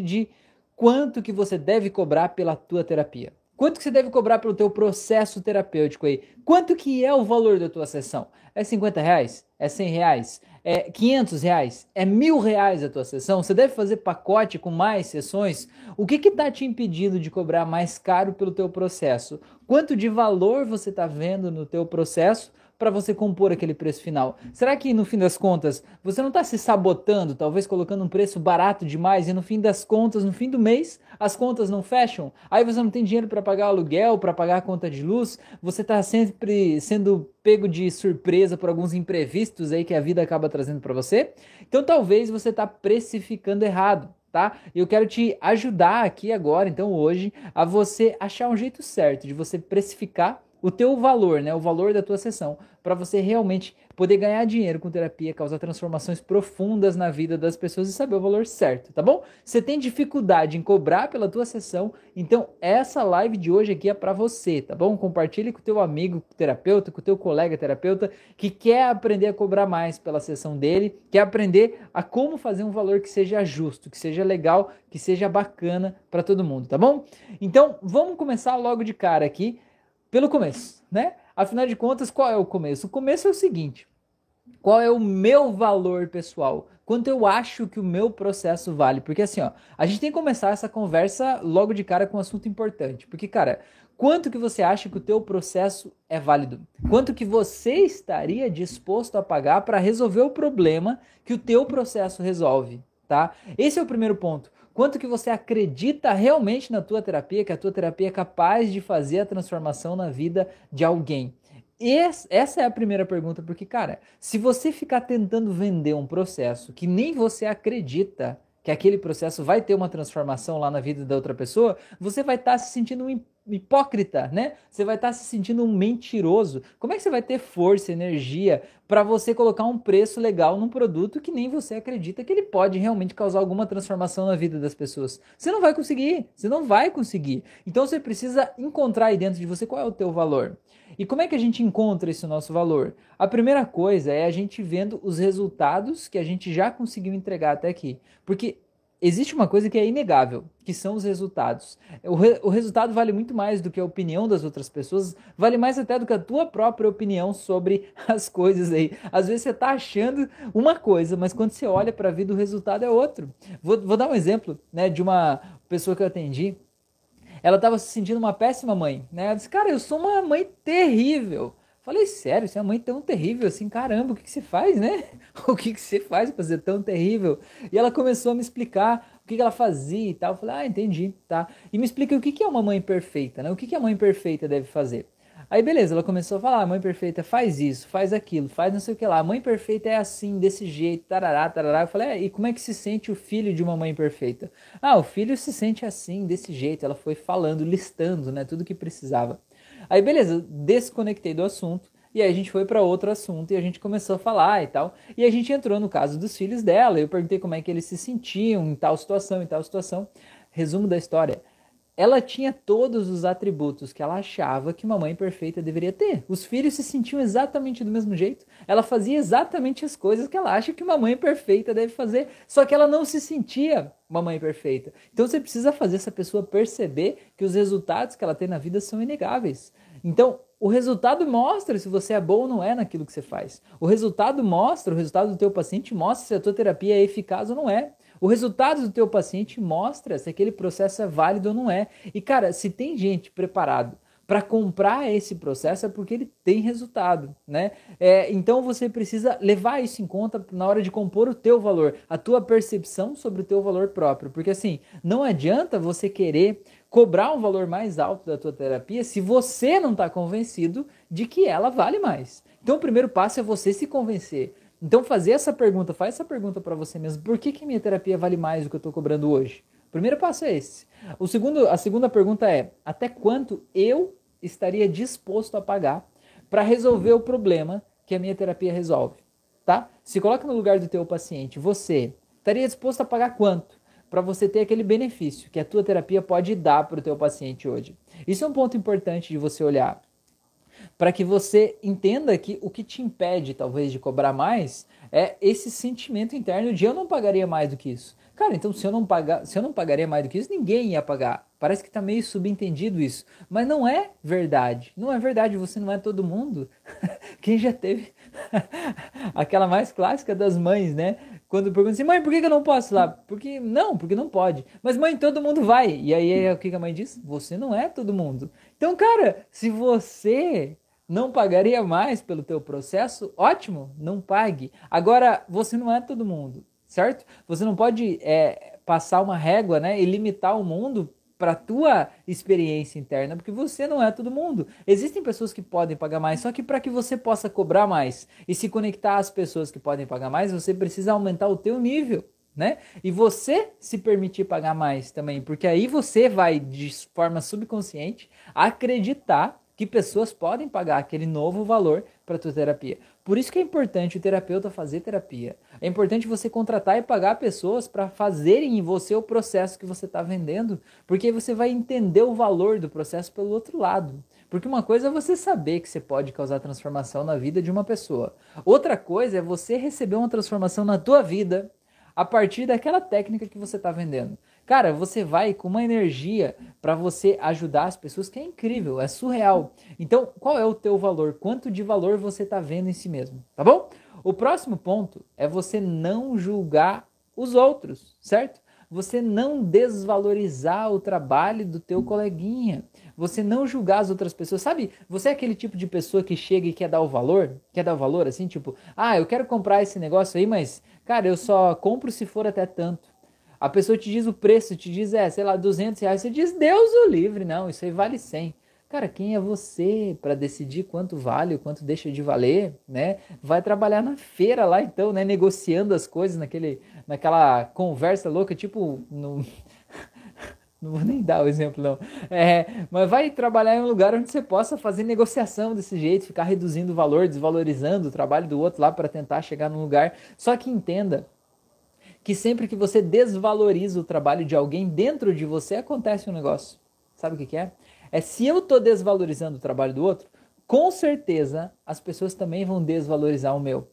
de quanto que você deve cobrar pela tua terapia. Quanto que você deve cobrar pelo teu processo terapêutico aí? Quanto que é o valor da tua sessão? É 50 reais? É 100 reais? É 500 reais? É mil reais a tua sessão? Você deve fazer pacote com mais sessões? O que está te impedindo de cobrar mais caro pelo teu processo? Quanto de valor você está vendo no teu processo para você compor aquele preço final? Será que no fim das contas você não está se sabotando, talvez colocando um preço barato demais e no fim das contas, no fim do mês, as contas não fecham? Aí você não tem dinheiro para pagar aluguel, para pagar a conta de luz, você está sempre sendo pego de surpresa por alguns imprevistos aí que a vida acaba trazendo para você? Então talvez você está precificando errado tá? Eu quero te ajudar aqui agora, então hoje, a você achar um jeito certo de você precificar o teu valor, né, o valor da tua sessão, para você realmente poder ganhar dinheiro com terapia, causar transformações profundas na vida das pessoas e saber o valor certo, tá bom? Você tem dificuldade em cobrar pela tua sessão, então essa live de hoje aqui é para você, tá bom? Compartilhe com o teu amigo terapeuta, com o teu colega terapeuta que quer aprender a cobrar mais pela sessão dele, quer aprender a como fazer um valor que seja justo, que seja legal, que seja bacana para todo mundo, tá bom? Então, vamos começar logo de cara aqui pelo começo, né? Afinal de contas, qual é o começo? O começo é o seguinte: qual é o meu valor pessoal? Quanto eu acho que o meu processo vale? Porque assim, ó, a gente tem que começar essa conversa logo de cara com um assunto importante. Porque, cara, quanto que você acha que o teu processo é válido? Quanto que você estaria disposto a pagar para resolver o problema que o teu processo resolve, tá? Esse é o primeiro ponto quanto que você acredita realmente na tua terapia, que a tua terapia é capaz de fazer a transformação na vida de alguém. essa é a primeira pergunta, porque, cara, se você ficar tentando vender um processo que nem você acredita que aquele processo vai ter uma transformação lá na vida da outra pessoa, você vai estar tá se sentindo um hipócrita, né? Você vai estar tá se sentindo um mentiroso. Como é que você vai ter força, energia para você colocar um preço legal num produto que nem você acredita que ele pode realmente causar alguma transformação na vida das pessoas? Você não vai conseguir, você não vai conseguir. Então você precisa encontrar aí dentro de você qual é o teu valor. E como é que a gente encontra esse nosso valor? A primeira coisa é a gente vendo os resultados que a gente já conseguiu entregar até aqui. Porque existe uma coisa que é inegável, que são os resultados. O, re, o, resultado vale muito mais do que a opinião das outras pessoas, vale mais até do que a tua própria opinião sobre as coisas aí. Às vezes você está achando uma coisa, mas quando você olha para a vida, o resultado é outro. Vou, vou dar um exemplo né, de uma pessoa que eu atendi. Ela estava se sentindo uma péssima mãe. Né? Ela disse, cara, eu sou uma mãe terrível. Falei, sério, você é uma mãe tão terrível assim, caramba, o que, que você faz, né? O que, que você faz para ser tão terrível? E ela começou a me explicar o que, que ela fazia e tal. Eu falei, ah, entendi, tá. E me explica o que, que é uma mãe perfeita, né? O que, que a mãe perfeita deve fazer? Aí beleza, ela começou a falar, a mãe perfeita faz isso, faz aquilo, faz não sei o que lá. Mãe perfeita é assim, desse jeito, tarará, tarará. Eu falei, é, e como é que se sente o filho de uma mãe perfeita? Ah, o filho se sente assim, desse jeito. Ela foi falando, listando, né, tudo que precisava. Aí beleza, desconectei do assunto. E aí a gente foi para outro assunto e a gente começou a falar e tal. E a gente entrou no caso dos filhos dela. Eu perguntei como é que eles se sentiam em tal situação, em tal situação. Resumo da história. Ela tinha todos os atributos que ela achava que uma mãe perfeita deveria ter. Os filhos se sentiam exatamente do mesmo jeito. Ela fazia exatamente as coisas que ela acha que uma mãe perfeita deve fazer, só que ela não se sentia uma mãe perfeita. Então você precisa fazer essa pessoa perceber que os resultados que ela tem na vida são inegáveis. Então, o resultado mostra se você é bom ou não é naquilo que você faz. O resultado mostra, o resultado do teu paciente mostra se a tua terapia é eficaz ou não é. O resultado do teu paciente mostra se aquele processo é válido ou não é. E cara, se tem gente preparado para comprar esse processo é porque ele tem resultado, né? É, então você precisa levar isso em conta na hora de compor o teu valor, a tua percepção sobre o teu valor próprio, porque assim não adianta você querer cobrar um valor mais alto da tua terapia se você não está convencido de que ela vale mais. Então o primeiro passo é você se convencer. Então fazer essa pergunta, faz essa pergunta para você mesmo. Por que, que minha terapia vale mais do que eu estou cobrando hoje? Primeiro passo é esse. O segundo, a segunda pergunta é: até quanto eu estaria disposto a pagar para resolver o problema que a minha terapia resolve? Tá? Se coloca no lugar do teu paciente. Você estaria disposto a pagar quanto? para você ter aquele benefício que a tua terapia pode dar para o teu paciente hoje. Isso é um ponto importante de você olhar para que você entenda que o que te impede talvez de cobrar mais é esse sentimento interno de eu não pagaria mais do que isso. Cara, então se eu não pagar, se eu não pagaria mais do que isso, ninguém ia pagar. Parece que tá meio subentendido isso, mas não é verdade. Não é verdade, você não é todo mundo. Quem já teve aquela mais clássica das mães, né? Quando pergunta assim, mãe, por que eu não posso ir lá? Porque não, porque não pode. Mas mãe, todo mundo vai. E aí o que a mãe diz? Você não é todo mundo. Então, cara, se você não pagaria mais pelo teu processo, ótimo, não pague. Agora, você não é todo mundo certo? Você não pode é, passar uma régua né, e limitar o mundo para tua experiência interna, porque você não é todo mundo. Existem pessoas que podem pagar mais, só que para que você possa cobrar mais e se conectar às pessoas que podem pagar mais, você precisa aumentar o teu nível. Né? E você se permitir pagar mais também, porque aí você vai de forma subconsciente acreditar que pessoas podem pagar aquele novo valor para tua terapia. Por isso que é importante o terapeuta fazer terapia. É importante você contratar e pagar pessoas para fazerem em você o processo que você está vendendo, porque aí você vai entender o valor do processo pelo outro lado. Porque uma coisa é você saber que você pode causar transformação na vida de uma pessoa. Outra coisa é você receber uma transformação na tua vida a partir daquela técnica que você está vendendo. Cara, você vai com uma energia para você ajudar as pessoas que é incrível, é surreal. Então, qual é o teu valor? Quanto de valor você está vendo em si mesmo, tá bom? O próximo ponto é você não julgar os outros, certo? Você não desvalorizar o trabalho do teu coleguinha. Você não julgar as outras pessoas. Sabe, você é aquele tipo de pessoa que chega e quer dar o valor? Quer dar o valor assim, tipo, ah, eu quero comprar esse negócio aí, mas, cara, eu só compro se for até tanto. A pessoa te diz o preço, te diz, é, sei lá, 200 reais. Você diz, Deus o livre. Não, isso aí vale 100. Cara, quem é você para decidir quanto vale, quanto deixa de valer, né? Vai trabalhar na feira lá então, né? Negociando as coisas naquele, naquela conversa louca, tipo, no... não vou nem dar o exemplo não. É, mas vai trabalhar em um lugar onde você possa fazer negociação desse jeito, ficar reduzindo o valor, desvalorizando o trabalho do outro lá para tentar chegar num lugar. Só que entenda, que sempre que você desvaloriza o trabalho de alguém dentro de você, acontece um negócio. Sabe o que, que é? É se eu estou desvalorizando o trabalho do outro, com certeza as pessoas também vão desvalorizar o meu.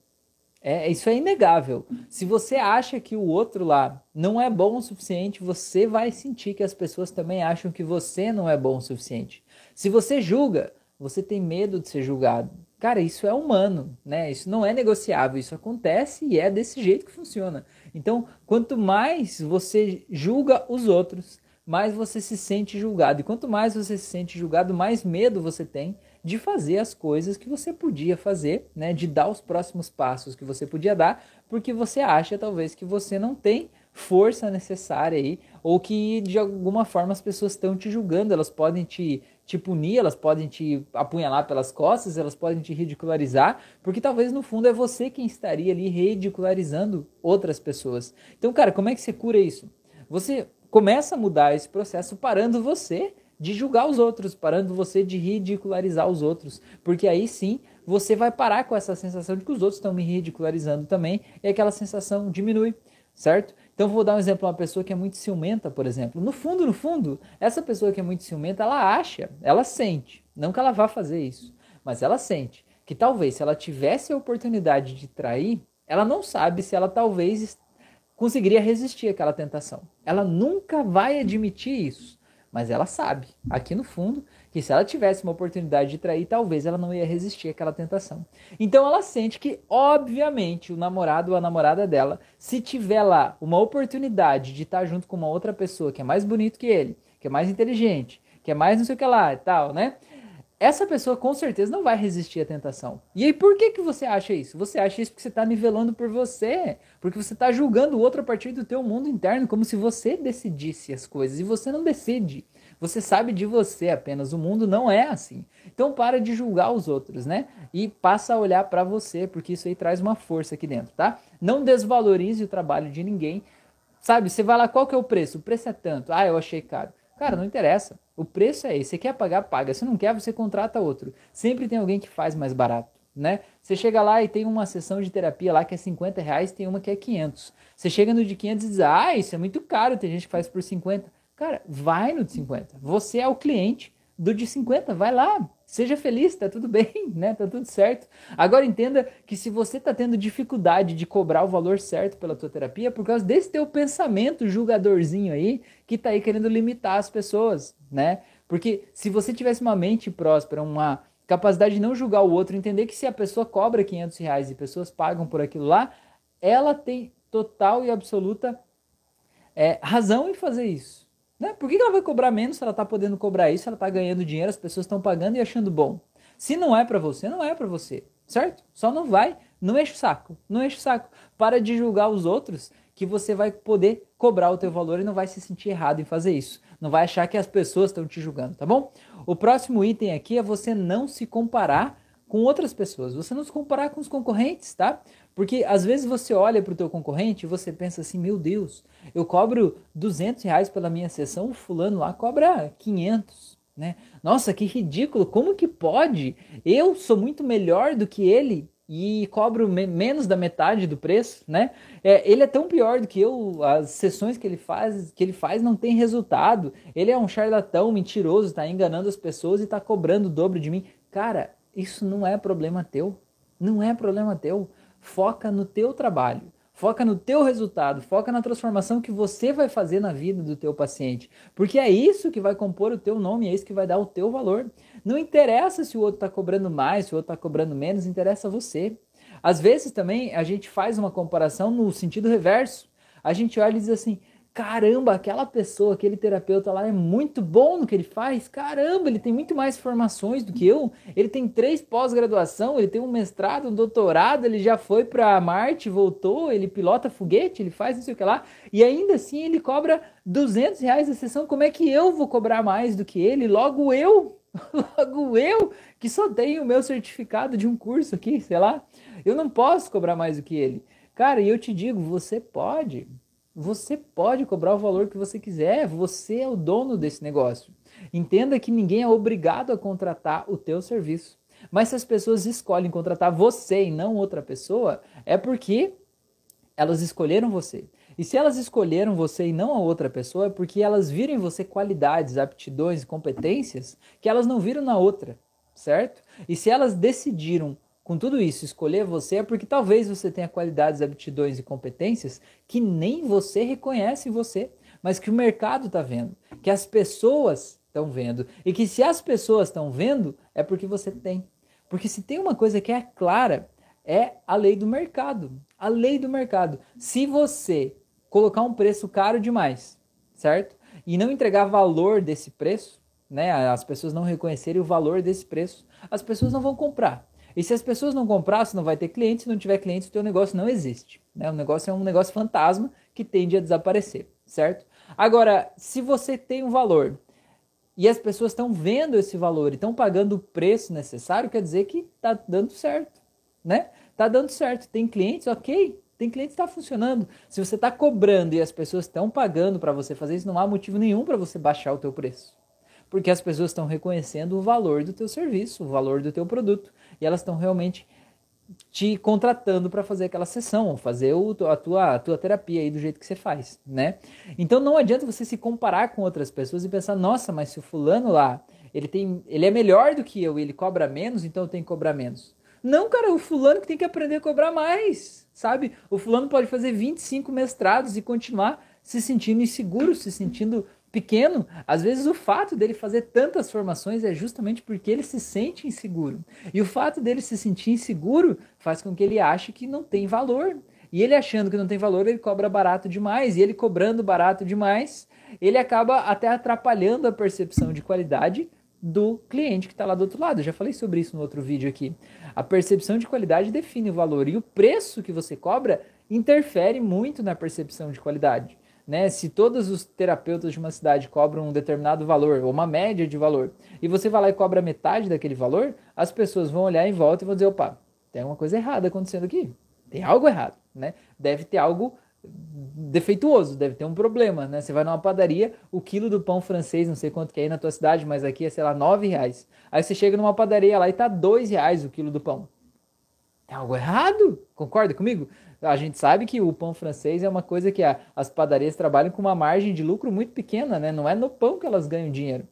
É, isso é inegável. Se você acha que o outro lá não é bom o suficiente, você vai sentir que as pessoas também acham que você não é bom o suficiente. Se você julga, você tem medo de ser julgado. Cara, isso é humano, né? Isso não é negociável, isso acontece e é desse jeito que funciona. Então, quanto mais você julga os outros, mais você se sente julgado. E quanto mais você se sente julgado, mais medo você tem de fazer as coisas que você podia fazer, né? De dar os próximos passos que você podia dar, porque você acha talvez que você não tem força necessária aí, ou que de alguma forma as pessoas estão te julgando, elas podem te te punir, elas podem te apunhalar pelas costas, elas podem te ridicularizar, porque talvez no fundo é você quem estaria ali ridicularizando outras pessoas. Então, cara, como é que você cura isso? Você começa a mudar esse processo parando você de julgar os outros, parando você de ridicularizar os outros, porque aí sim você vai parar com essa sensação de que os outros estão me ridicularizando também e aquela sensação diminui, certo? Então vou dar um exemplo, uma pessoa que é muito ciumenta, por exemplo. No fundo, no fundo, essa pessoa que é muito ciumenta, ela acha, ela sente, não que ela vá fazer isso, mas ela sente que talvez se ela tivesse a oportunidade de trair, ela não sabe se ela talvez conseguiria resistir àquela tentação. Ela nunca vai admitir isso, mas ela sabe, aqui no fundo, que se ela tivesse uma oportunidade de trair, talvez ela não ia resistir àquela tentação. Então ela sente que, obviamente, o namorado ou a namorada dela, se tiver lá uma oportunidade de estar junto com uma outra pessoa que é mais bonito que ele, que é mais inteligente, que é mais não sei o que lá e tal, né? Essa pessoa com certeza não vai resistir à tentação. E aí, por que, que você acha isso? Você acha isso porque você está nivelando por você. Porque você está julgando o outro a partir do teu mundo interno, como se você decidisse as coisas. E você não decide. Você sabe de você apenas. O mundo não é assim. Então para de julgar os outros, né? E passa a olhar para você, porque isso aí traz uma força aqui dentro, tá? Não desvalorize o trabalho de ninguém. Sabe, você vai lá, qual que é o preço? O preço é tanto. Ah, eu achei caro. Cara, não interessa. O preço é esse. Você quer pagar, paga. Se não quer, você contrata outro. Sempre tem alguém que faz mais barato. Né? Você chega lá e tem uma sessão de terapia lá que é 50 reais, tem uma que é 500. Você chega no de 500 e diz, ah, isso é muito caro, tem gente que faz por 50. Cara, vai no de 50. Você é o cliente do de 50, vai lá. Seja feliz, tá tudo bem, né? Tá tudo certo. Agora entenda que se você tá tendo dificuldade de cobrar o valor certo pela tua terapia, é por causa desse teu pensamento julgadorzinho aí, que tá aí querendo limitar as pessoas, né? Porque se você tivesse uma mente próspera, uma capacidade de não julgar o outro, entender que se a pessoa cobra 500 reais e pessoas pagam por aquilo lá, ela tem total e absoluta é, razão em fazer isso. Né? Por que ela vai cobrar menos se ela está podendo cobrar isso, ela está ganhando dinheiro, as pessoas estão pagando e achando bom? Se não é para você, não é para você, certo? Só não vai, não enche o saco, não enche o saco. Para de julgar os outros que você vai poder cobrar o teu valor e não vai se sentir errado em fazer isso. Não vai achar que as pessoas estão te julgando, tá bom? O próximo item aqui é você não se comparar com outras pessoas, você não se comparar com os concorrentes, tá? Porque às vezes você olha para o teu concorrente e você pensa assim, meu Deus, eu cobro 200 reais pela minha sessão, o fulano lá cobra 500, né? Nossa, que ridículo, como que pode? Eu sou muito melhor do que ele e cobro me menos da metade do preço, né? É, ele é tão pior do que eu, as sessões que ele faz, que ele faz não tem resultado. Ele é um charlatão, mentiroso, está enganando as pessoas e está cobrando o dobro de mim. Cara, isso não é problema teu. Não é problema teu. Foca no teu trabalho. Foca no teu resultado, foca na transformação que você vai fazer na vida do teu paciente, porque é isso que vai compor o teu nome, é isso que vai dar o teu valor. Não interessa se o outro está cobrando mais, se o outro está cobrando menos, interessa você. Às vezes também a gente faz uma comparação no sentido reverso. A gente olha e diz assim: caramba, aquela pessoa, aquele terapeuta lá é muito bom no que ele faz. Caramba, ele tem muito mais formações do que eu. Ele tem três pós-graduação, ele tem um mestrado, um doutorado, ele já foi para Marte, voltou, ele pilota foguete, ele faz não sei o que lá. E ainda assim ele cobra 200 reais a sessão. Como é que eu vou cobrar mais do que ele? Logo eu, logo eu, que só tenho o meu certificado de um curso aqui, sei lá. Eu não posso cobrar mais do que ele. Cara, e eu te digo, você pode. Você pode cobrar o valor que você quiser, você é o dono desse negócio. Entenda que ninguém é obrigado a contratar o teu serviço. Mas se as pessoas escolhem contratar você e não outra pessoa, é porque elas escolheram você. E se elas escolheram você e não a outra pessoa, é porque elas viram em você qualidades, aptidões e competências que elas não viram na outra, certo? E se elas decidiram com tudo isso, escolher você é porque talvez você tenha qualidades, aptidões e competências que nem você reconhece em você, mas que o mercado está vendo, que as pessoas estão vendo. E que se as pessoas estão vendo, é porque você tem. Porque se tem uma coisa que é clara, é a lei do mercado. A lei do mercado. Se você colocar um preço caro demais, certo? E não entregar valor desse preço, né? As pessoas não reconhecerem o valor desse preço, as pessoas não vão comprar. E se as pessoas não comprar, você não vai ter clientes, se não tiver clientes, o teu negócio não existe. Né? O negócio é um negócio fantasma que tende a desaparecer, certo? Agora, se você tem um valor e as pessoas estão vendo esse valor e estão pagando o preço necessário, quer dizer que está dando certo, né? Está dando certo. Tem clientes, ok. Tem clientes que está funcionando. Se você está cobrando e as pessoas estão pagando para você fazer isso, não há motivo nenhum para você baixar o teu preço. Porque as pessoas estão reconhecendo o valor do teu serviço, o valor do teu produto e elas estão realmente te contratando para fazer aquela sessão, fazer o, a, tua, a tua terapia aí do jeito que você faz, né? Então não adianta você se comparar com outras pessoas e pensar, nossa, mas se o fulano lá, ele tem, ele é melhor do que eu, ele cobra menos, então eu tenho que cobrar menos. Não, cara, o fulano que tem que aprender a cobrar mais, sabe? O fulano pode fazer 25 mestrados e continuar se sentindo inseguro, se sentindo pequeno, às vezes o fato dele fazer tantas formações é justamente porque ele se sente inseguro. E o fato dele se sentir inseguro faz com que ele ache que não tem valor. E ele achando que não tem valor, ele cobra barato demais. E ele cobrando barato demais, ele acaba até atrapalhando a percepção de qualidade do cliente que está lá do outro lado. Eu já falei sobre isso no outro vídeo aqui. A percepção de qualidade define o valor e o preço que você cobra interfere muito na percepção de qualidade né? Se todos os terapeutas de uma cidade cobram um determinado valor, ou uma média de valor, e você vai lá e cobra metade daquele valor, as pessoas vão olhar em volta e vão dizer, opa, tem alguma coisa errada acontecendo aqui. Tem algo errado, né? Deve ter algo defeituoso, deve ter um problema, né? Você vai numa padaria, o quilo do pão francês, não sei quanto que é aí na tua cidade, mas aqui é, sei lá, nove reais. Aí você chega numa padaria lá e tá dois reais o quilo do pão. Tem algo errado? Concorda comigo? A gente sabe que o pão francês é uma coisa que a, as padarias trabalham com uma margem de lucro muito pequena, né? Não é no pão que elas ganham dinheiro.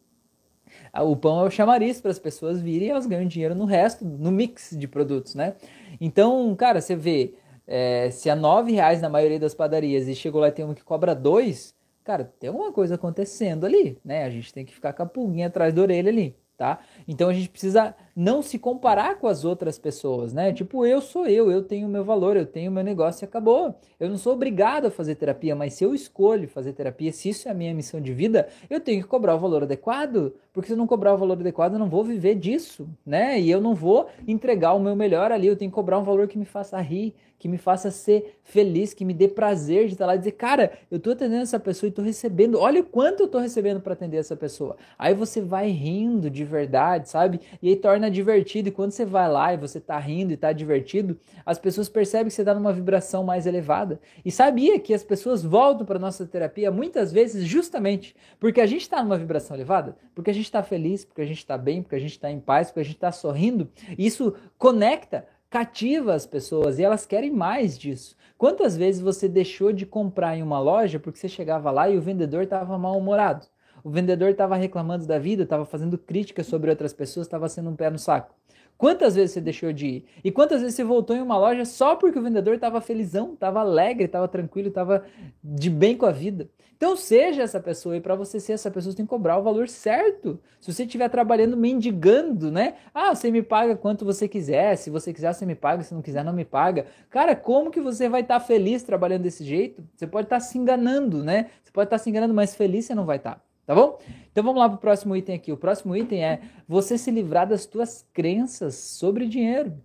O pão é o chamariz para as pessoas virem e elas ganham dinheiro no resto, no mix de produtos, né? Então, cara, você vê, é, se a nove reais na maioria das padarias e chegou lá e tem uma que cobra dois, cara, tem alguma coisa acontecendo ali, né? A gente tem que ficar com a pulguinha atrás da orelha ali, tá? Então a gente precisa não se comparar com as outras pessoas, né? Tipo, eu sou eu, eu tenho meu valor, eu tenho meu negócio e acabou. Eu não sou obrigado a fazer terapia, mas se eu escolho fazer terapia, se isso é a minha missão de vida, eu tenho que cobrar o valor adequado, porque se eu não cobrar o valor adequado, eu não vou viver disso, né? E eu não vou entregar o meu melhor ali, eu tenho que cobrar um valor que me faça rir, que me faça ser feliz, que me dê prazer de estar lá e dizer, cara, eu tô atendendo essa pessoa e tô recebendo, olha o quanto eu tô recebendo para atender essa pessoa. Aí você vai rindo de verdade, sabe? E aí torna divertido. E quando você vai lá e você tá rindo e tá divertido, as pessoas percebem que você tá numa vibração mais elevada. E sabia que as pessoas voltam para nossa terapia muitas vezes justamente porque a gente está numa vibração elevada, porque a gente está feliz, porque a gente está bem, porque a gente está em paz, porque a gente está sorrindo. Isso conecta cativa as pessoas e elas querem mais disso. Quantas vezes você deixou de comprar em uma loja porque você chegava lá e o vendedor estava mal-humorado? O vendedor estava reclamando da vida, estava fazendo críticas sobre outras pessoas, estava sendo um pé no saco. Quantas vezes você deixou de ir? E quantas vezes você voltou em uma loja só porque o vendedor estava felizão, estava alegre, estava tranquilo, estava de bem com a vida? Então seja essa pessoa e para você ser essa pessoa você tem que cobrar o valor certo. Se você estiver trabalhando mendigando, né? Ah, você me paga quanto você quiser, se você quiser você me paga, se não quiser não me paga. Cara, como que você vai estar tá feliz trabalhando desse jeito? Você pode estar tá se enganando, né? Você pode estar tá se enganando, mas feliz você não vai estar. Tá. Bom? Então vamos lá para o próximo item aqui. O próximo item é você se livrar das tuas crenças sobre dinheiro.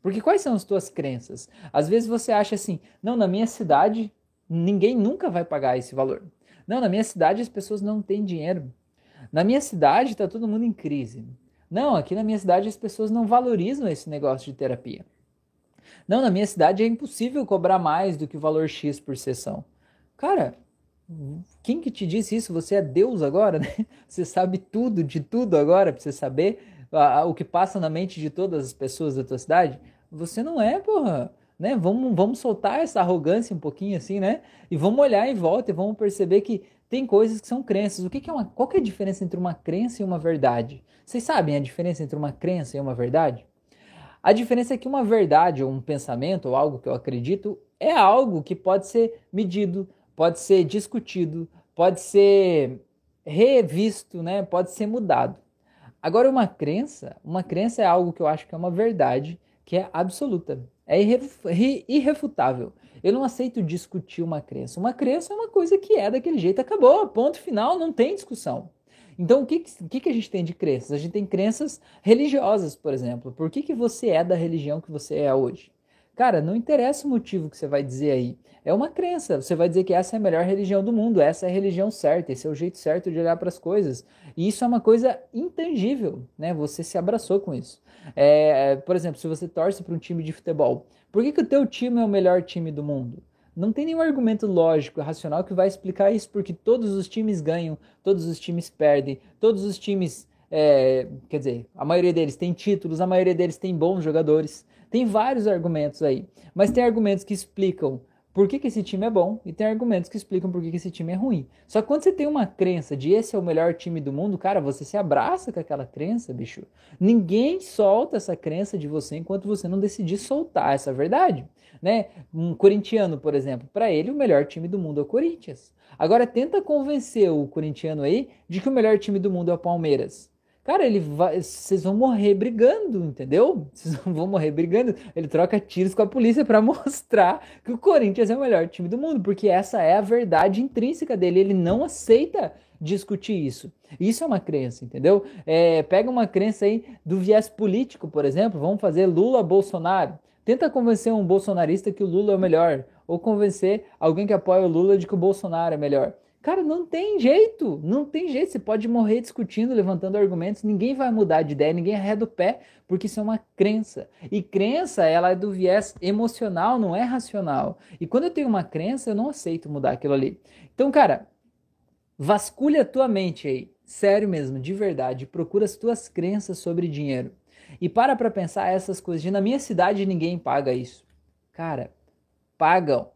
Porque quais são as tuas crenças? Às vezes você acha assim: não, na minha cidade ninguém nunca vai pagar esse valor. Não, na minha cidade as pessoas não têm dinheiro. Na minha cidade está todo mundo em crise. Não, aqui na minha cidade as pessoas não valorizam esse negócio de terapia. Não, na minha cidade é impossível cobrar mais do que o valor X por sessão. Cara, quem que te disse isso? Você é Deus agora, né? Você sabe tudo de tudo agora, pra você saber o que passa na mente de todas as pessoas da tua cidade? Você não é, porra. Né? Vamos, vamos soltar essa arrogância um pouquinho assim, né? E vamos olhar em volta e vamos perceber que tem coisas que são crenças. O que, que é uma, qual que é a diferença entre uma crença e uma verdade? Vocês sabem a diferença entre uma crença e uma verdade? A diferença é que uma verdade, ou um pensamento, ou algo que eu acredito, é algo que pode ser medido, pode ser discutido, pode ser revisto, né? Pode ser mudado. Agora uma crença, uma crença é algo que eu acho que é uma verdade, que é absoluta, é irrefutável. Eu não aceito discutir uma crença. Uma crença é uma coisa que é daquele jeito, acabou, ponto final, não tem discussão. Então, o que, que, que a gente tem de crenças? A gente tem crenças religiosas, por exemplo. Por que, que você é da religião que você é hoje? Cara, não interessa o motivo que você vai dizer aí. É uma crença. Você vai dizer que essa é a melhor religião do mundo, essa é a religião certa, esse é o jeito certo de olhar para as coisas. E isso é uma coisa intangível, né? Você se abraçou com isso. É, por exemplo, se você torce para um time de futebol, por que, que o teu time é o melhor time do mundo? Não tem nenhum argumento lógico, racional que vai explicar isso, porque todos os times ganham, todos os times perdem, todos os times, é, quer dizer, a maioria deles tem títulos, a maioria deles tem bons jogadores. Tem vários argumentos aí, mas tem argumentos que explicam por que, que esse time é bom e tem argumentos que explicam por que, que esse time é ruim. Só que quando você tem uma crença de esse é o melhor time do mundo, cara, você se abraça com aquela crença, bicho. Ninguém solta essa crença de você enquanto você não decidir soltar essa verdade. Né? Um corintiano, por exemplo, para ele o melhor time do mundo é o Corinthians. Agora tenta convencer o corintiano aí de que o melhor time do mundo é o Palmeiras. Cara, ele vai, vocês vão morrer brigando, entendeu? Vocês vão morrer brigando. Ele troca tiros com a polícia para mostrar que o Corinthians é o melhor time do mundo, porque essa é a verdade intrínseca dele. Ele não aceita discutir isso. Isso é uma crença, entendeu? É, pega uma crença aí do viés político, por exemplo. Vamos fazer Lula Bolsonaro. Tenta convencer um bolsonarista que o Lula é o melhor, ou convencer alguém que apoia o Lula de que o Bolsonaro é melhor. Cara, não tem jeito, não tem jeito. Você pode morrer discutindo, levantando argumentos, ninguém vai mudar de ideia, ninguém arreda o pé, porque isso é uma crença. E crença, ela é do viés emocional, não é racional. E quando eu tenho uma crença, eu não aceito mudar aquilo ali. Então, cara, vasculha a tua mente aí, sério mesmo, de verdade, procura as tuas crenças sobre dinheiro. E para para pensar essas coisas. Na minha cidade ninguém paga isso. Cara, pagam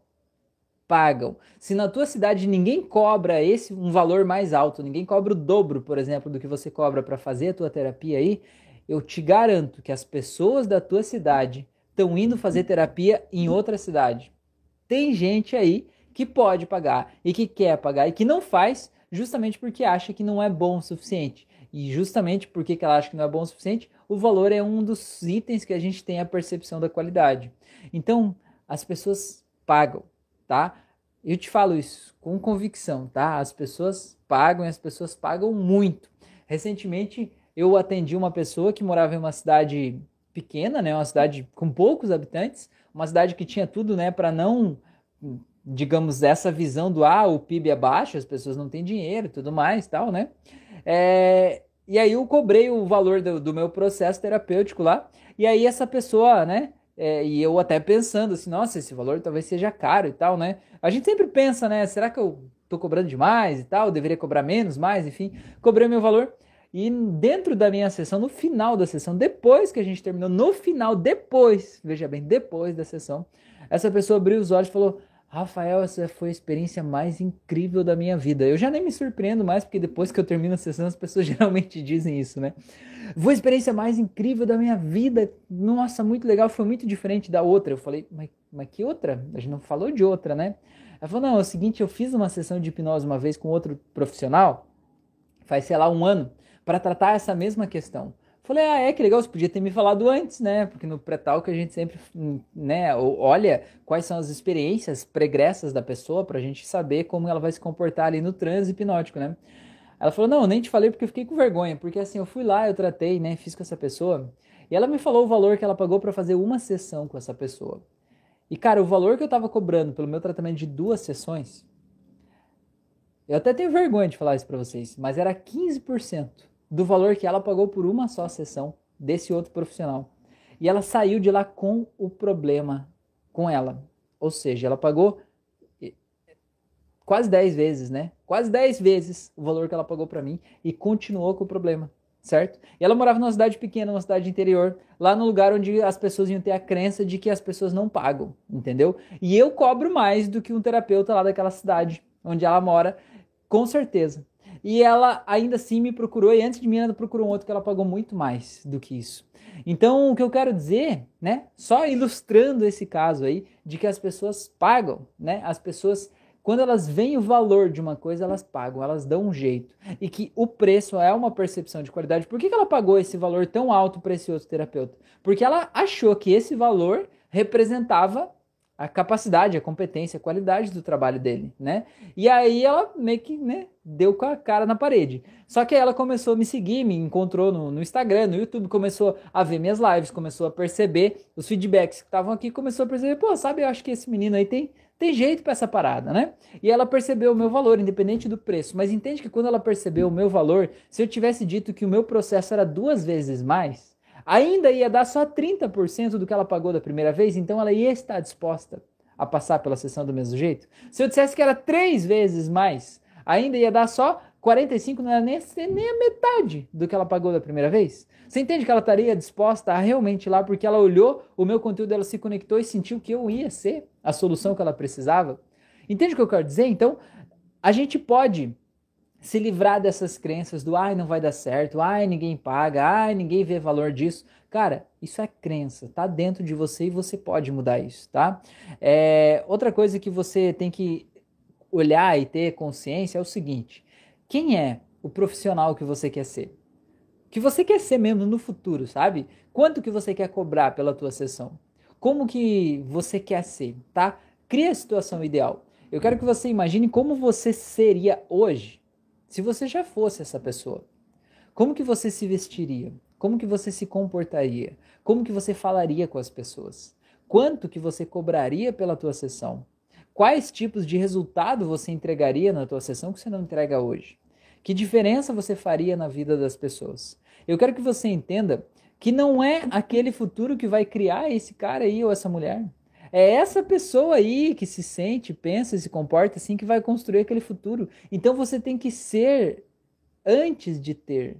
pagam. Se na tua cidade ninguém cobra esse um valor mais alto, ninguém cobra o dobro, por exemplo, do que você cobra para fazer a tua terapia aí, eu te garanto que as pessoas da tua cidade estão indo fazer terapia em outra cidade. Tem gente aí que pode pagar e que quer pagar e que não faz justamente porque acha que não é bom o suficiente. E justamente porque ela acha que não é bom o suficiente, o valor é um dos itens que a gente tem a percepção da qualidade. Então, as pessoas pagam, tá? Eu te falo isso com convicção, tá? As pessoas pagam e as pessoas pagam muito. Recentemente, eu atendi uma pessoa que morava em uma cidade pequena, né? Uma cidade com poucos habitantes, uma cidade que tinha tudo, né, para não digamos, essa visão do ah, o PIB é baixo, as pessoas não têm dinheiro tudo mais, tal, né? É, e aí eu cobrei o valor do, do, meu processo terapêutico lá, e aí essa pessoa, né? É, e eu até pensando assim, nossa, esse valor talvez seja caro e tal, né? A gente sempre pensa, né? Será que eu tô cobrando demais e tal? Deveria cobrar menos, mais, enfim. Cobrei meu valor. E dentro da minha sessão, no final da sessão, depois que a gente terminou, no final, depois, veja bem, depois da sessão, essa pessoa abriu os olhos e falou: Rafael, essa foi a experiência mais incrível da minha vida. Eu já nem me surpreendo mais, porque depois que eu termino a sessão, as pessoas geralmente dizem isso, né? Foi a experiência mais incrível da minha vida. Nossa, muito legal, foi muito diferente da outra. Eu falei, mas, mas que outra? A gente não falou de outra, né? Ela falou, não, é o seguinte, eu fiz uma sessão de hipnose uma vez com outro profissional, faz, sei lá, um ano, para tratar essa mesma questão. Falei, ah, é que legal, você podia ter me falado antes, né? Porque no pré-tal que a gente sempre, né, olha quais são as experiências pregressas da pessoa pra gente saber como ela vai se comportar ali no transe hipnótico, né? Ela falou, não, eu nem te falei porque eu fiquei com vergonha, porque assim, eu fui lá, eu tratei, né, fiz com essa pessoa, e ela me falou o valor que ela pagou para fazer uma sessão com essa pessoa. E cara, o valor que eu tava cobrando pelo meu tratamento de duas sessões, eu até tenho vergonha de falar isso para vocês, mas era 15% do valor que ela pagou por uma só sessão desse outro profissional. E ela saiu de lá com o problema com ela. Ou seja, ela pagou quase 10 vezes, né? Quase 10 vezes o valor que ela pagou para mim e continuou com o problema, certo? E ela morava numa cidade pequena, numa cidade interior, lá no lugar onde as pessoas iam ter a crença de que as pessoas não pagam, entendeu? E eu cobro mais do que um terapeuta lá daquela cidade onde ela mora, com certeza. E ela ainda assim me procurou, e antes de mim ela procurou um outro que ela pagou muito mais do que isso. Então, o que eu quero dizer, né, só ilustrando esse caso aí, de que as pessoas pagam, né, as pessoas, quando elas veem o valor de uma coisa, elas pagam, elas dão um jeito. E que o preço é uma percepção de qualidade. Por que, que ela pagou esse valor tão alto para esse outro terapeuta? Porque ela achou que esse valor representava a capacidade, a competência, a qualidade do trabalho dele, né? E aí ela meio que, né, deu com a cara na parede. Só que aí ela começou a me seguir, me encontrou no, no Instagram, no YouTube, começou a ver minhas lives, começou a perceber os feedbacks que estavam aqui, começou a perceber, pô, sabe, eu acho que esse menino aí tem, tem jeito para essa parada, né? E ela percebeu o meu valor, independente do preço. Mas entende que quando ela percebeu o meu valor, se eu tivesse dito que o meu processo era duas vezes mais, ainda ia dar só 30% do que ela pagou da primeira vez, então ela ia estar disposta a passar pela sessão do mesmo jeito. Se eu dissesse que era três vezes mais, ainda ia dar só 45, não era nem, nem a metade do que ela pagou da primeira vez. Você entende que ela estaria disposta a realmente ir lá porque ela olhou o meu conteúdo, ela se conectou e sentiu que eu ia ser a solução que ela precisava? Entende o que eu quero dizer? Então, a gente pode se livrar dessas crenças do ai, não vai dar certo, ai, ninguém paga, ai, ninguém vê valor disso. Cara, isso é crença, tá dentro de você e você pode mudar isso, tá? É, outra coisa que você tem que olhar e ter consciência é o seguinte: quem é o profissional que você quer ser? Que você quer ser mesmo no futuro, sabe? Quanto que você quer cobrar pela tua sessão? Como que você quer ser, tá? Cria a situação ideal. Eu quero que você imagine como você seria hoje se você já fosse essa pessoa, como que você se vestiria? Como que você se comportaria? Como que você falaria com as pessoas? Quanto que você cobraria pela tua sessão? Quais tipos de resultado você entregaria na tua sessão que você não entrega hoje? Que diferença você faria na vida das pessoas? Eu quero que você entenda que não é aquele futuro que vai criar esse cara aí ou essa mulher. É essa pessoa aí que se sente, pensa e se comporta assim que vai construir aquele futuro. Então você tem que ser antes de ter.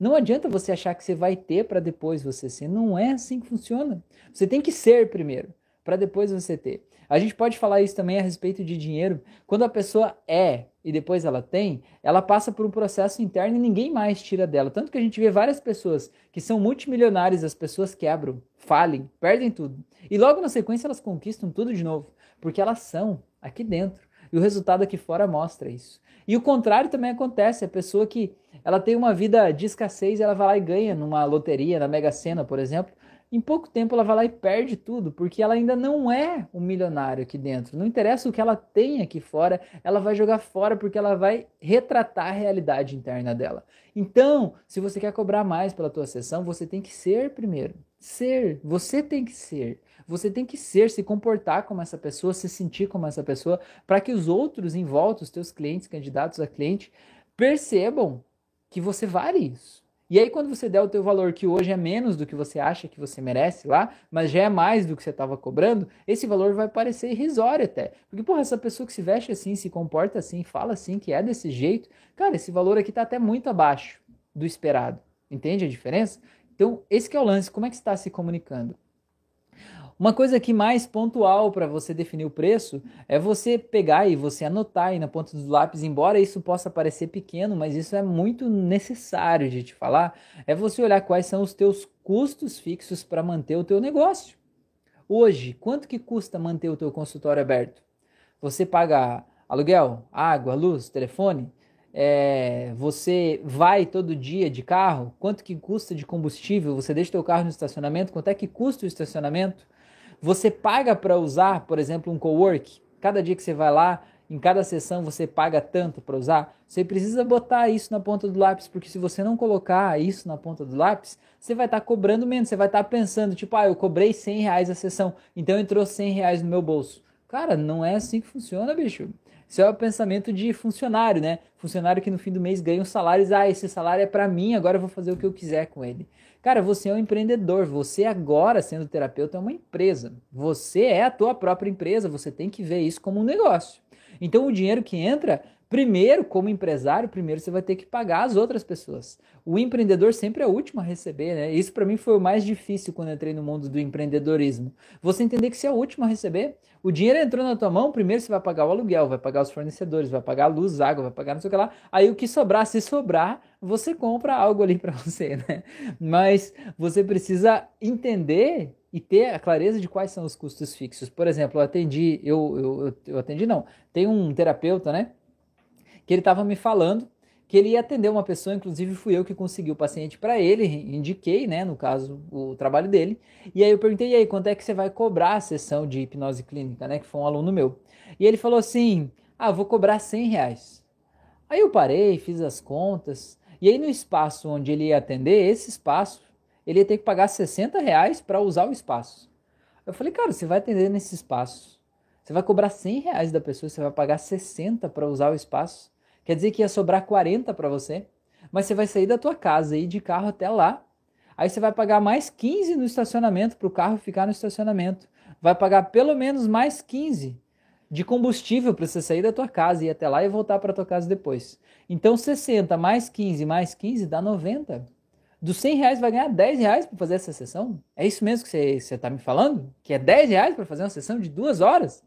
Não adianta você achar que você vai ter para depois você ser. Não é assim que funciona. Você tem que ser primeiro, para depois você ter. A gente pode falar isso também a respeito de dinheiro. Quando a pessoa é e depois ela tem, ela passa por um processo interno e ninguém mais tira dela. Tanto que a gente vê várias pessoas que são multimilionárias, as pessoas quebram, falem, perdem tudo. E logo na sequência elas conquistam tudo de novo, porque elas são aqui dentro. E o resultado aqui fora mostra isso. E o contrário também acontece. A pessoa que ela tem uma vida de escassez, ela vai lá e ganha numa loteria, na Mega Sena, por exemplo. Em pouco tempo ela vai lá e perde tudo, porque ela ainda não é um milionário aqui dentro. Não interessa o que ela tem aqui fora, ela vai jogar fora porque ela vai retratar a realidade interna dela. Então, se você quer cobrar mais pela tua sessão, você tem que ser primeiro. Ser, você tem que ser. Você tem que ser, se comportar como essa pessoa, se sentir como essa pessoa, para que os outros em volta, os teus clientes, candidatos a cliente, percebam que você vale isso. E aí, quando você der o teu valor, que hoje é menos do que você acha que você merece lá, mas já é mais do que você estava cobrando, esse valor vai parecer irrisório até. Porque, porra, essa pessoa que se veste assim, se comporta assim, fala assim, que é desse jeito, cara, esse valor aqui está até muito abaixo do esperado. Entende a diferença? Então, esse é o lance. Como é que está se comunicando? Uma coisa que mais pontual para você definir o preço é você pegar e você anotar aí na ponta do lápis, embora isso possa parecer pequeno, mas isso é muito necessário de te falar, é você olhar quais são os teus custos fixos para manter o teu negócio. Hoje, quanto que custa manter o teu consultório aberto? Você paga aluguel, água, luz, telefone? É, você vai todo dia de carro? Quanto que custa de combustível? Você deixa teu carro no estacionamento? Quanto é que custa o estacionamento? Você paga para usar, por exemplo, um cowork? Cada dia que você vai lá, em cada sessão você paga tanto para usar? Você precisa botar isso na ponta do lápis, porque se você não colocar isso na ponta do lápis, você vai estar tá cobrando menos, você vai estar tá pensando, tipo, ah, eu cobrei 100 reais a sessão, então entrou 100 reais no meu bolso. Cara, não é assim que funciona, bicho. Isso é o pensamento de funcionário, né? Funcionário que no fim do mês ganha salário e diz, ah, esse salário é para mim, agora eu vou fazer o que eu quiser com ele. Cara, você é um empreendedor. Você agora, sendo terapeuta, é uma empresa. Você é a tua própria empresa. Você tem que ver isso como um negócio. Então, o dinheiro que entra, primeiro, como empresário, primeiro você vai ter que pagar as outras pessoas. O empreendedor sempre é o último a receber, né? Isso para mim foi o mais difícil quando entrei no mundo do empreendedorismo. Você entender que você é o último a receber. O dinheiro entrou na tua mão, primeiro você vai pagar o aluguel, vai pagar os fornecedores, vai pagar a luz, água, vai pagar não sei o que lá. Aí o que sobrar, se sobrar, você compra algo ali para você, né? Mas você precisa entender e ter a clareza de quais são os custos fixos. Por exemplo, eu atendi, eu, eu, eu atendi não, tem um terapeuta, né? Que ele estava me falando que ele ia atender uma pessoa, inclusive fui eu que consegui o paciente para ele, indiquei, né, no caso, o trabalho dele. E aí eu perguntei, e aí, quanto é que você vai cobrar a sessão de hipnose clínica, né, que foi um aluno meu. E ele falou assim, ah, vou cobrar 100 reais. Aí eu parei, fiz as contas, e aí no espaço onde ele ia atender, esse espaço, ele ia ter que pagar 60 reais para usar o espaço. Eu falei, cara, você vai atender nesse espaço, você vai cobrar 100 reais da pessoa, você vai pagar 60 para usar o espaço. Quer dizer que ia sobrar 40 para você, mas você vai sair da tua casa e ir de carro até lá. Aí você vai pagar mais 15 no estacionamento para o carro ficar no estacionamento. Vai pagar pelo menos mais 15 de combustível para você sair da tua casa e ir até lá e voltar para tua casa depois. Então 60 mais 15 mais 15 dá 90. Dos 100 reais vai ganhar 10 reais para fazer essa sessão? É isso mesmo que você está me falando? Que é 10 reais para fazer uma sessão de duas horas?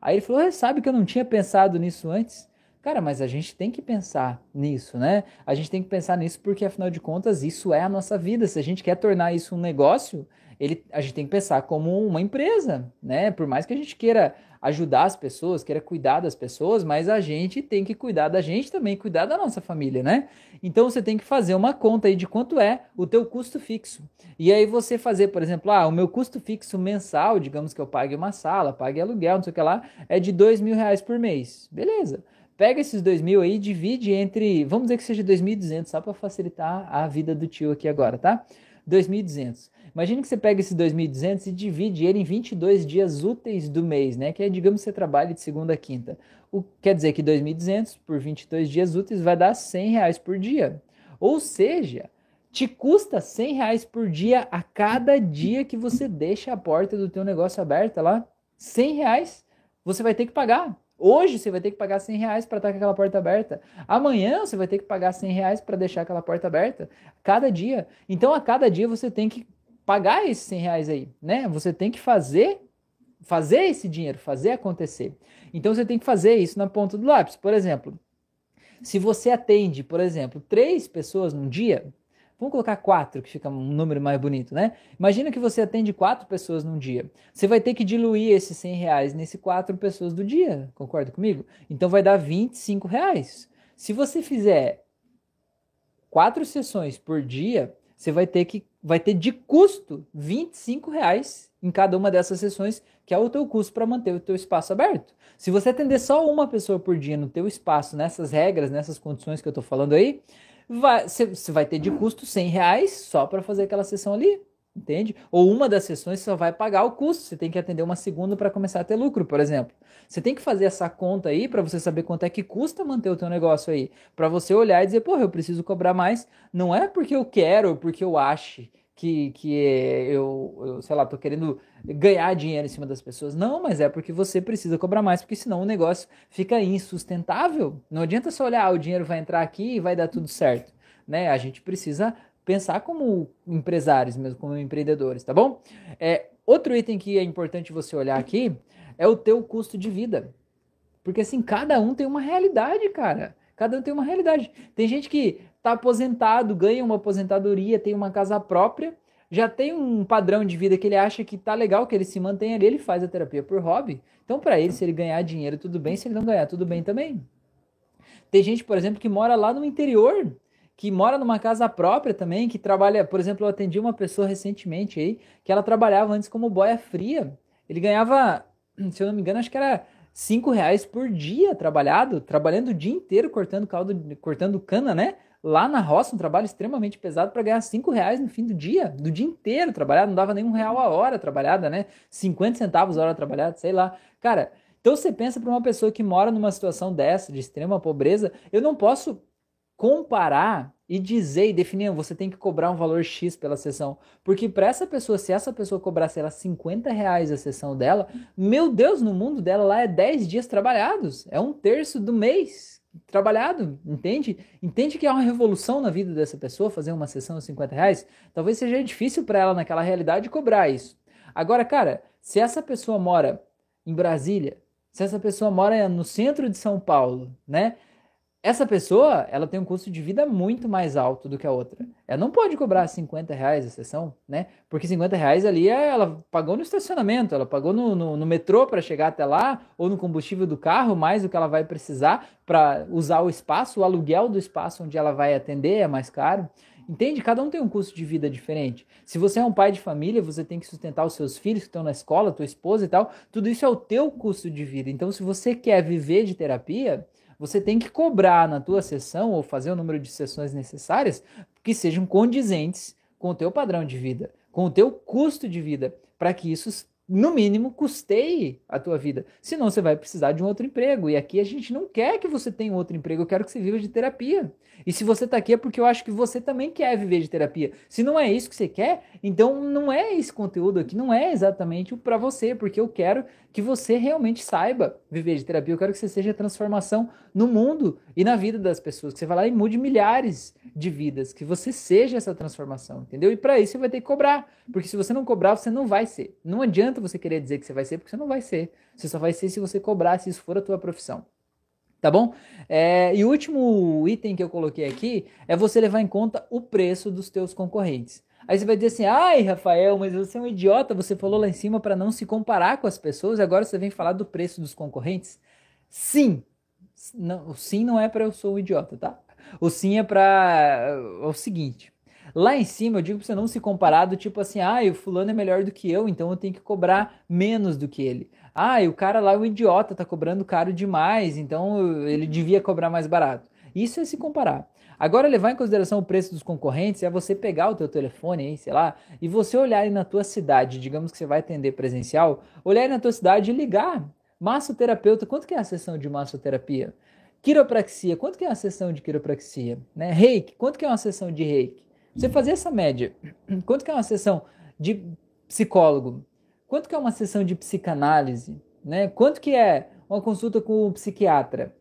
Aí ele falou, sabe que eu não tinha pensado nisso antes? Cara, mas a gente tem que pensar nisso, né? A gente tem que pensar nisso porque, afinal de contas, isso é a nossa vida. Se a gente quer tornar isso um negócio, ele, a gente tem que pensar como uma empresa, né? Por mais que a gente queira ajudar as pessoas, queira cuidar das pessoas, mas a gente tem que cuidar da gente também, cuidar da nossa família, né? Então você tem que fazer uma conta aí de quanto é o teu custo fixo. E aí você fazer, por exemplo, ah, o meu custo fixo mensal, digamos que eu pague uma sala, pague aluguel, não sei o que lá, é de dois mil reais por mês. Beleza. Pega esses 2 mil aí, divide entre, vamos dizer que seja 2.200, só para facilitar a vida do tio aqui agora, tá? 2.200. Imagine que você pega esses 2.200 e divide ele em 22 dias úteis do mês, né? Que é, digamos, você trabalha de segunda a quinta. O, quer dizer que 2.200 por 22 dias úteis vai dar 100 reais por dia. Ou seja, te custa 100 reais por dia a cada dia que você deixa a porta do teu negócio aberta lá. 100 reais você vai ter que pagar. Hoje você vai ter que pagar 100 reais para estar com aquela porta aberta. Amanhã você vai ter que pagar 100 reais para deixar aquela porta aberta. Cada dia. Então, a cada dia você tem que pagar esses 100 reais aí, né? Você tem que fazer fazer esse dinheiro, fazer acontecer. Então você tem que fazer isso na ponta do lápis. Por exemplo, se você atende, por exemplo, três pessoas num dia, vamos colocar quatro, que fica um número mais bonito, né? Imagina que você atende quatro pessoas num dia. Você vai ter que diluir esses 100 reais nesse quatro pessoas do dia, concorda comigo? Então vai dar 25 reais. Se você fizer quatro sessões por dia, você vai ter que vai ter de custo 25 reais em cada uma dessas sessões, que é o teu custo para manter o teu espaço aberto. Se você atender só uma pessoa por dia no teu espaço, nessas regras, nessas condições que eu estou falando aí, você vai ter de custo 100 reais só para fazer aquela sessão ali entende? Ou uma das sessões só vai pagar o custo, você tem que atender uma segunda para começar a ter lucro, por exemplo. Você tem que fazer essa conta aí para você saber quanto é que custa manter o teu negócio aí, para você olhar e dizer, porra, eu preciso cobrar mais, não é porque eu quero, ou porque eu ache que, que eu, eu, sei lá, tô querendo ganhar dinheiro em cima das pessoas. Não, mas é porque você precisa cobrar mais, porque senão o negócio fica insustentável. Não adianta só olhar, ah, o dinheiro vai entrar aqui e vai dar tudo certo. Né? A gente precisa pensar como empresários mesmo, como empreendedores, tá bom? É, outro item que é importante você olhar aqui é o teu custo de vida. Porque assim, cada um tem uma realidade, cara. Cada um tem uma realidade. Tem gente que tá aposentado, ganha uma aposentadoria, tem uma casa própria, já tem um padrão de vida que ele acha que tá legal, que ele se mantém ali, ele faz a terapia por hobby. Então, para ele, se ele ganhar dinheiro, tudo bem, se ele não ganhar, tudo bem também. Tem gente, por exemplo, que mora lá no interior, que mora numa casa própria também, que trabalha, por exemplo, eu atendi uma pessoa recentemente aí, que ela trabalhava antes como boia fria. Ele ganhava, se eu não me engano, acho que era cinco reais por dia trabalhado, trabalhando o dia inteiro cortando caldo, cortando cana, né? Lá na roça, um trabalho extremamente pesado para ganhar cinco reais no fim do dia, do dia inteiro trabalhado, não dava nem um real a hora trabalhada, né? 50 centavos a hora trabalhada, sei lá. Cara, então você pensa para uma pessoa que mora numa situação dessa, de extrema pobreza, eu não posso comparar e dizer e definir, você tem que cobrar um valor X pela sessão. Porque para essa pessoa, se essa pessoa cobrasse ela 50 reais a sessão dela, meu Deus, no mundo dela lá é 10 dias trabalhados. É um terço do mês trabalhado, entende? Entende que é uma revolução na vida dessa pessoa fazer uma sessão de 50 reais? Talvez seja difícil para ela naquela realidade cobrar isso. Agora, cara, se essa pessoa mora em Brasília, se essa pessoa mora no centro de São Paulo, né? Essa pessoa ela tem um custo de vida muito mais alto do que a outra. Ela não pode cobrar 50 reais a sessão, né? Porque 50 reais ali é, ela pagou no estacionamento, ela pagou no, no, no metrô para chegar até lá, ou no combustível do carro, mais do que ela vai precisar para usar o espaço, o aluguel do espaço onde ela vai atender é mais caro. Entende? Cada um tem um custo de vida diferente. Se você é um pai de família, você tem que sustentar os seus filhos que estão na escola, tua esposa e tal. Tudo isso é o teu custo de vida. Então, se você quer viver de terapia, você tem que cobrar na tua sessão ou fazer o número de sessões necessárias que sejam condizentes com o teu padrão de vida, com o teu custo de vida, para que isso no mínimo, custeie a tua vida. Senão você vai precisar de um outro emprego. E aqui a gente não quer que você tenha um outro emprego, eu quero que você viva de terapia. E se você está aqui é porque eu acho que você também quer viver de terapia. Se não é isso que você quer, então não é esse conteúdo aqui, não é exatamente o para você, porque eu quero que você realmente saiba viver de terapia. Eu quero que você seja transformação no mundo e na vida das pessoas, que você vá lá e mude milhares de vidas, que você seja essa transformação, entendeu? E para isso você vai ter que cobrar, porque se você não cobrar, você não vai ser. Não adianta você querer dizer que você vai ser, porque você não vai ser. Você só vai ser se você cobrar, se isso for a tua profissão. Tá bom? É, e o último item que eu coloquei aqui é você levar em conta o preço dos teus concorrentes. Aí você vai dizer assim: ai, Rafael, mas você é um idiota, você falou lá em cima para não se comparar com as pessoas, agora você vem falar do preço dos concorrentes? Sim. Não, o sim não é para eu sou um idiota, tá? O sim é para é o seguinte. Lá em cima eu digo para você não se comparar do tipo assim, ah, o fulano é melhor do que eu, então eu tenho que cobrar menos do que ele. Ah, o cara lá é um idiota, tá cobrando caro demais, então ele devia cobrar mais barato. Isso é se comparar. Agora, levar em consideração o preço dos concorrentes é você pegar o teu telefone aí, sei lá, e você olhar aí na tua cidade, digamos que você vai atender presencial, olhar aí na tua cidade e ligar. Massoterapeuta, quanto que é a sessão de massoterapia? Quiropraxia, quanto que é uma sessão de quiropraxia? Né? Reiki, quanto que é uma sessão de reiki? Você fazer essa média, quanto que é uma sessão de psicólogo? Quanto que é uma sessão de psicanálise? Né? Quanto que é uma consulta com um psiquiatra?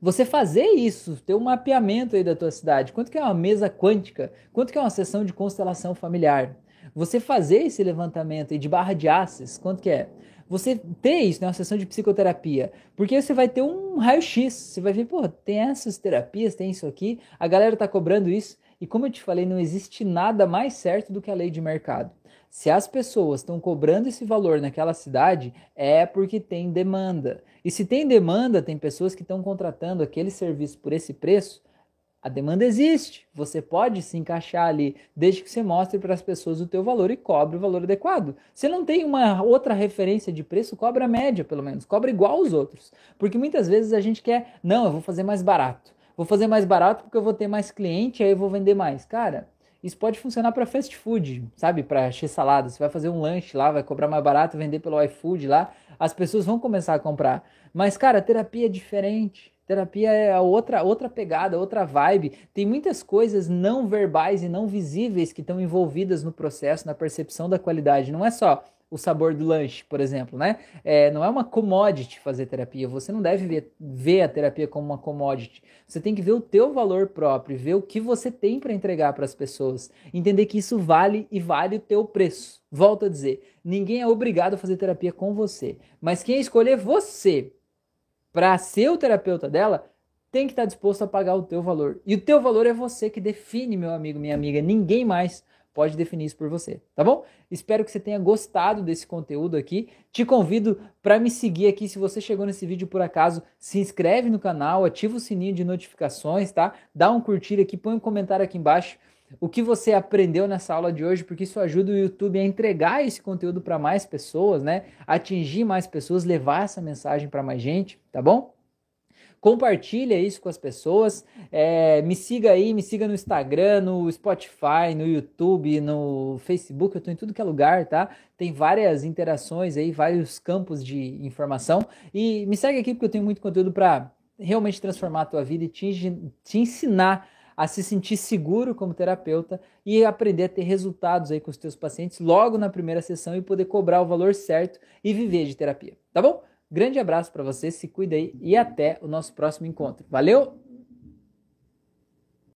Você fazer isso, ter um mapeamento aí da tua cidade, quanto que é uma mesa quântica? Quanto que é uma sessão de constelação familiar? Você fazer esse levantamento aí de barra de asses, quanto que é? você ter isso, né, uma sessão de psicoterapia, porque você vai ter um raio-x, você vai ver, pô, tem essas terapias, tem isso aqui, a galera tá cobrando isso, e como eu te falei, não existe nada mais certo do que a lei de mercado. Se as pessoas estão cobrando esse valor naquela cidade, é porque tem demanda. E se tem demanda, tem pessoas que estão contratando aquele serviço por esse preço, a demanda existe. Você pode se encaixar ali, desde que você mostre para as pessoas o teu valor e cobre o valor adequado. Se não tem uma outra referência de preço, cobra a média, pelo menos. Cobra igual aos outros. Porque muitas vezes a gente quer, não, eu vou fazer mais barato. Vou fazer mais barato porque eu vou ter mais cliente, aí eu vou vender mais. Cara, isso pode funcionar para fast food, sabe? Para x salada. Você vai fazer um lanche lá, vai cobrar mais barato, vender pelo iFood lá, as pessoas vão começar a comprar. Mas, cara, terapia é diferente. Terapia é outra, outra pegada, outra vibe. Tem muitas coisas não verbais e não visíveis que estão envolvidas no processo, na percepção da qualidade. Não é só o sabor do lanche, por exemplo, né? É, não é uma commodity fazer terapia. Você não deve ver, ver a terapia como uma commodity. Você tem que ver o teu valor próprio, ver o que você tem para entregar para as pessoas, entender que isso vale e vale o teu preço. Volto a dizer, ninguém é obrigado a fazer terapia com você, mas quem escolher você para ser o terapeuta dela, tem que estar tá disposto a pagar o teu valor. E o teu valor é você que define, meu amigo, minha amiga. Ninguém mais pode definir isso por você, tá bom? Espero que você tenha gostado desse conteúdo aqui. Te convido para me seguir aqui. Se você chegou nesse vídeo por acaso, se inscreve no canal, ativa o sininho de notificações, tá? Dá um curtir aqui, põe um comentário aqui embaixo o que você aprendeu nessa aula de hoje, porque isso ajuda o YouTube a entregar esse conteúdo para mais pessoas, né? Atingir mais pessoas, levar essa mensagem para mais gente, tá bom? Compartilha isso com as pessoas. É, me siga aí, me siga no Instagram, no Spotify, no YouTube, no Facebook. Eu estou em tudo que é lugar, tá? Tem várias interações aí, vários campos de informação. E me segue aqui porque eu tenho muito conteúdo para realmente transformar a tua vida e te, te ensinar a se sentir seguro como terapeuta e aprender a ter resultados aí com os teus pacientes logo na primeira sessão e poder cobrar o valor certo e viver de terapia, tá bom? Grande abraço para você, se cuida aí e até o nosso próximo encontro. Valeu!